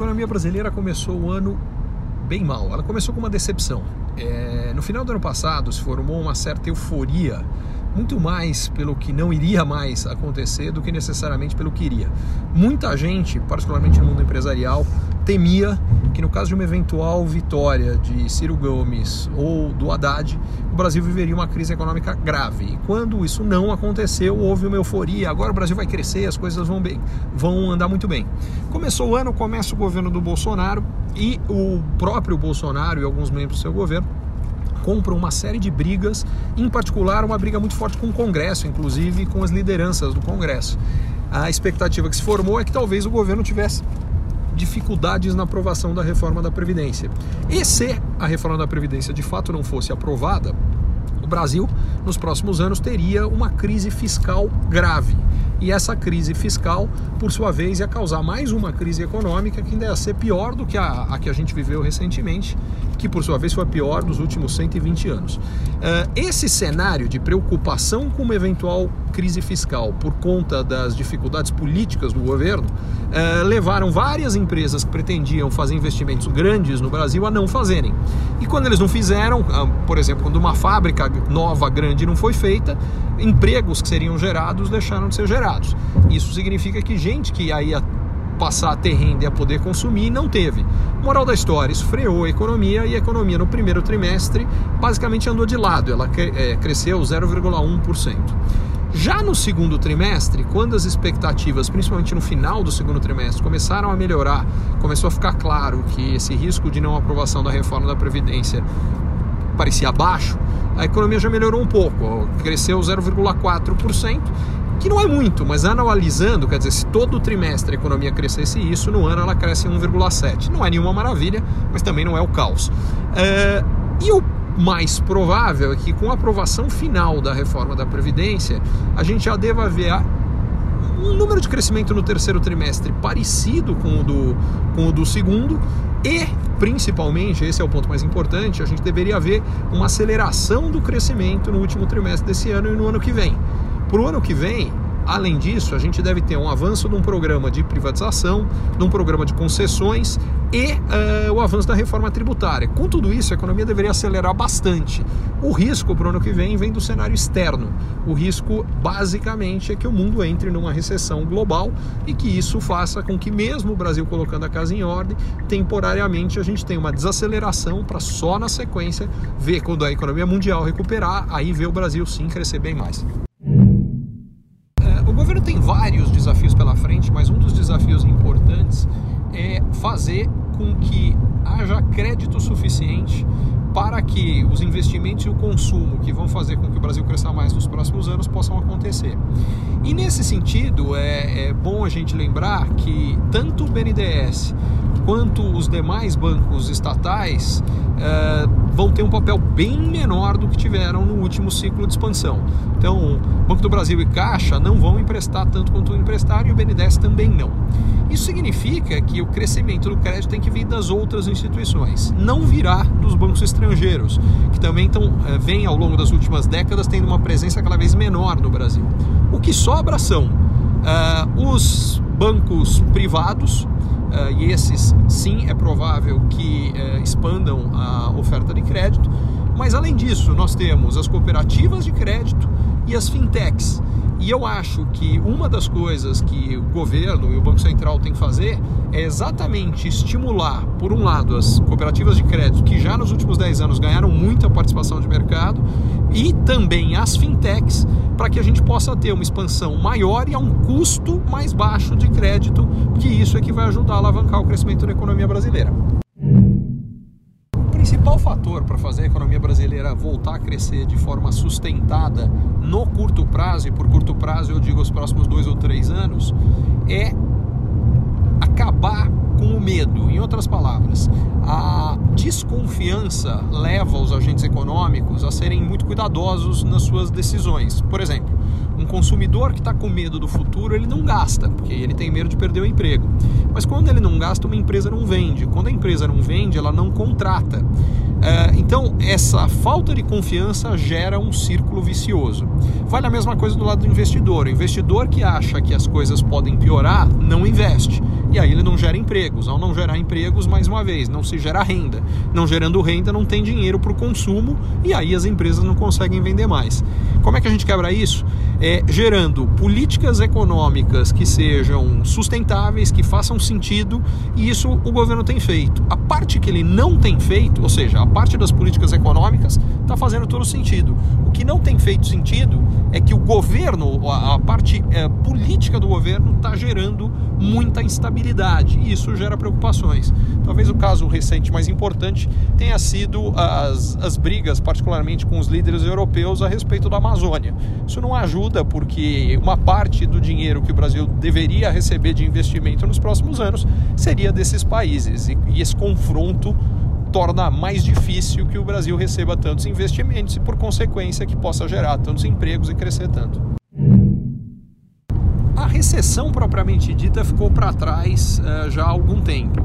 economia brasileira começou o ano bem mal. Ela começou com uma decepção. É, no final do ano passado se formou uma certa euforia muito mais pelo que não iria mais acontecer do que necessariamente pelo que iria. Muita gente, particularmente no mundo empresarial, temia que no caso de uma eventual vitória de Ciro Gomes ou do Haddad, o Brasil viveria uma crise econômica grave. E quando isso não aconteceu, houve uma euforia. Agora o Brasil vai crescer, as coisas vão bem, vão andar muito bem. Começou o ano, começa o governo do Bolsonaro e o próprio Bolsonaro e alguns membros do seu governo compram uma série de brigas, em particular uma briga muito forte com o Congresso, inclusive com as lideranças do Congresso. A expectativa que se formou é que talvez o governo tivesse dificuldades na aprovação da reforma da Previdência. E se a reforma da Previdência de fato não fosse aprovada, o Brasil, nos próximos anos, teria uma crise fiscal grave. E essa crise fiscal, por sua vez, ia causar mais uma crise econômica que ainda ia ser pior do que a, a que a gente viveu recentemente, que por sua vez foi a pior dos últimos 120 anos. Uh, esse cenário de preocupação com uma eventual crise fiscal por conta das dificuldades políticas do governo uh, levaram várias empresas que pretendiam fazer investimentos grandes no Brasil a não fazerem. E quando eles não fizeram, uh, por exemplo, quando uma fábrica nova grande não foi feita, empregos que seriam gerados deixaram de ser gerados. Isso significa que gente que aí passar a ter renda e a poder consumir não teve. Moral da história, isso freou a economia e a economia no primeiro trimestre basicamente andou de lado, ela é, cresceu 0,1%. Já no segundo trimestre, quando as expectativas, principalmente no final do segundo trimestre, começaram a melhorar, começou a ficar claro que esse risco de não aprovação da reforma da Previdência parecia baixo, a economia já melhorou um pouco, cresceu 0,4%, que não é muito, mas analisando, quer dizer, se todo trimestre a economia crescesse isso, no ano ela cresce 1,7%. Não é nenhuma maravilha, mas também não é o caos. É, e o mais provável é que com a aprovação final da reforma da Previdência, a gente já deva ver um número de crescimento no terceiro trimestre parecido com o do, com o do segundo e, principalmente, esse é o ponto mais importante, a gente deveria ver uma aceleração do crescimento no último trimestre desse ano e no ano que vem. Para o ano que vem, Além disso, a gente deve ter um avanço de um programa de privatização, de um programa de concessões e uh, o avanço da reforma tributária. Com tudo isso, a economia deveria acelerar bastante. O risco para o ano que vem vem do cenário externo. O risco, basicamente, é que o mundo entre numa recessão global e que isso faça com que, mesmo o Brasil colocando a casa em ordem, temporariamente a gente tenha uma desaceleração para só na sequência ver quando a economia mundial recuperar, aí ver o Brasil sim crescer bem mais tem vários desafios pela frente, mas um dos desafios importantes é fazer com que haja crédito suficiente para que os investimentos e o consumo que vão fazer com que o Brasil cresça mais nos próximos anos possam acontecer. E nesse sentido, é, é bom a gente lembrar que tanto o BNDES quanto os demais bancos estatais é, vão ter um papel bem menor do que tiveram no último ciclo de expansão. Então, Banco do Brasil e Caixa não vão emprestar tanto quanto emprestaram e o BNDES também não. Isso significa que o crescimento do crédito tem que vir das outras instituições, não virá dos bancos estrangeiros, que também tão, é, vem ao longo das últimas décadas tendo uma presença cada vez menor no Brasil. O que sobra são uh, os bancos privados, uh, e esses sim é provável que uh, expandam a oferta de crédito, mas além disso, nós temos as cooperativas de crédito e as fintechs. E eu acho que uma das coisas que o governo e o Banco Central têm que fazer é exatamente estimular, por um lado, as cooperativas de crédito, que já nos últimos 10 anos ganharam muita participação de mercado, e também as fintechs, para que a gente possa ter uma expansão maior e a um custo mais baixo de crédito, que isso é que vai ajudar a alavancar o crescimento da economia brasileira. Principal fator para fazer a economia brasileira voltar a crescer de forma sustentada no curto prazo, e por curto prazo eu digo os próximos dois ou três anos, é acabar com o medo. Em outras palavras, a desconfiança leva os agentes econômicos a serem muito cuidadosos nas suas decisões. Por exemplo, um consumidor que está com medo do futuro, ele não gasta, porque ele tem medo de perder o emprego. Mas quando ele não gasta, uma empresa não vende. Quando a empresa não vende, ela não contrata. É, então, essa falta de confiança gera um círculo vicioso. Vale a mesma coisa do lado do investidor. O investidor que acha que as coisas podem piorar, não investe. E aí ele não gera empregos. Ao não gerar empregos, mais uma vez, não se gera renda. Não gerando renda, não tem dinheiro para o consumo e aí as empresas não conseguem vender mais. Como é que a gente quebra isso? É, gerando políticas econômicas que sejam sustentáveis, que façam sentido, e isso o governo tem feito. A parte que ele não tem feito, ou seja, a parte das políticas econômicas, está fazendo todo sentido. O que não tem feito sentido é que o governo, a parte é, política do governo, está gerando muita instabilidade e isso gera preocupações. Talvez o caso recente mais importante tenha sido as, as brigas, particularmente com os líderes europeus, a respeito da Amazônia. Isso não ajuda porque uma parte do dinheiro que o Brasil deveria receber de investimento nos próximos anos seria desses países e, e esse confronto torna mais difícil que o Brasil receba tantos investimentos e, por consequência, que possa gerar tantos empregos e crescer tanto. A recessão propriamente dita ficou para trás uh, já há algum tempo,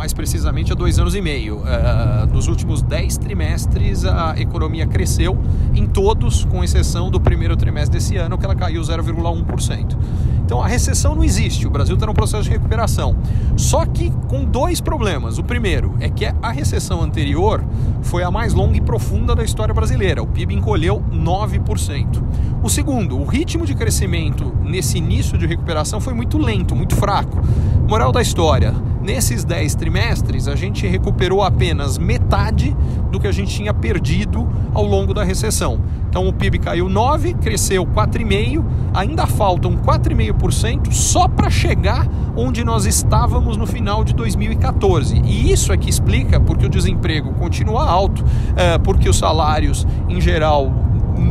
mais precisamente há dois anos e meio. Uh, nos últimos dez trimestres, a economia cresceu em todos, com exceção do primeiro trimestre desse ano, que ela caiu 0,1%. Então a recessão não existe, o Brasil está num processo de recuperação. Só que com dois problemas. O primeiro é que a recessão anterior foi a mais longa e profunda da história brasileira. O PIB encolheu 9%. O segundo, o ritmo de crescimento nesse início de recuperação foi muito lento, muito fraco. Moral da história: nesses 10 trimestres, a gente recuperou apenas metade do que a gente tinha perdido ao longo da recessão. Então o PIB caiu 9, cresceu 4,5, ainda faltam 4,5% só para chegar onde nós estávamos no final de 2014. E isso é que explica porque o desemprego continua alto, é, porque os salários em geral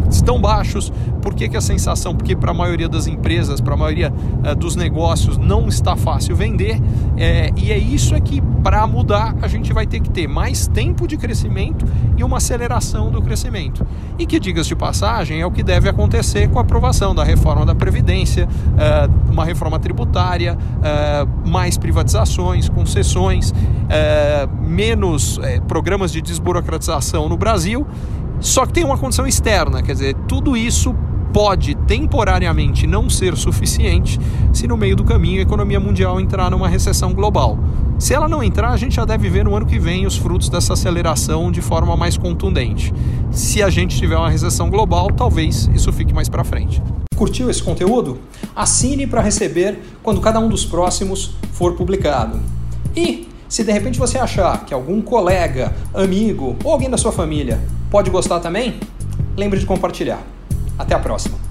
estão baixos, por que, que a sensação? Porque para a maioria das empresas, para a maioria uh, dos negócios, não está fácil vender, é, e é isso é que para mudar a gente vai ter que ter mais tempo de crescimento e uma aceleração do crescimento. E que, diga-se de passagem, é o que deve acontecer com a aprovação da reforma da Previdência, uh, uma reforma tributária, mais privatizações, concessões, menos programas de desburocratização no Brasil só que tem uma condição externa, quer dizer, tudo isso pode temporariamente não ser suficiente se no meio do caminho a economia mundial entrar numa recessão global. Se ela não entrar, a gente já deve ver no ano que vem os frutos dessa aceleração de forma mais contundente. Se a gente tiver uma recessão global, talvez isso fique mais para frente. Curtiu esse conteúdo? Assine para receber quando cada um dos próximos for publicado. E se de repente você achar que algum colega, amigo ou alguém da sua família pode gostar também, lembre de compartilhar. Até a próxima!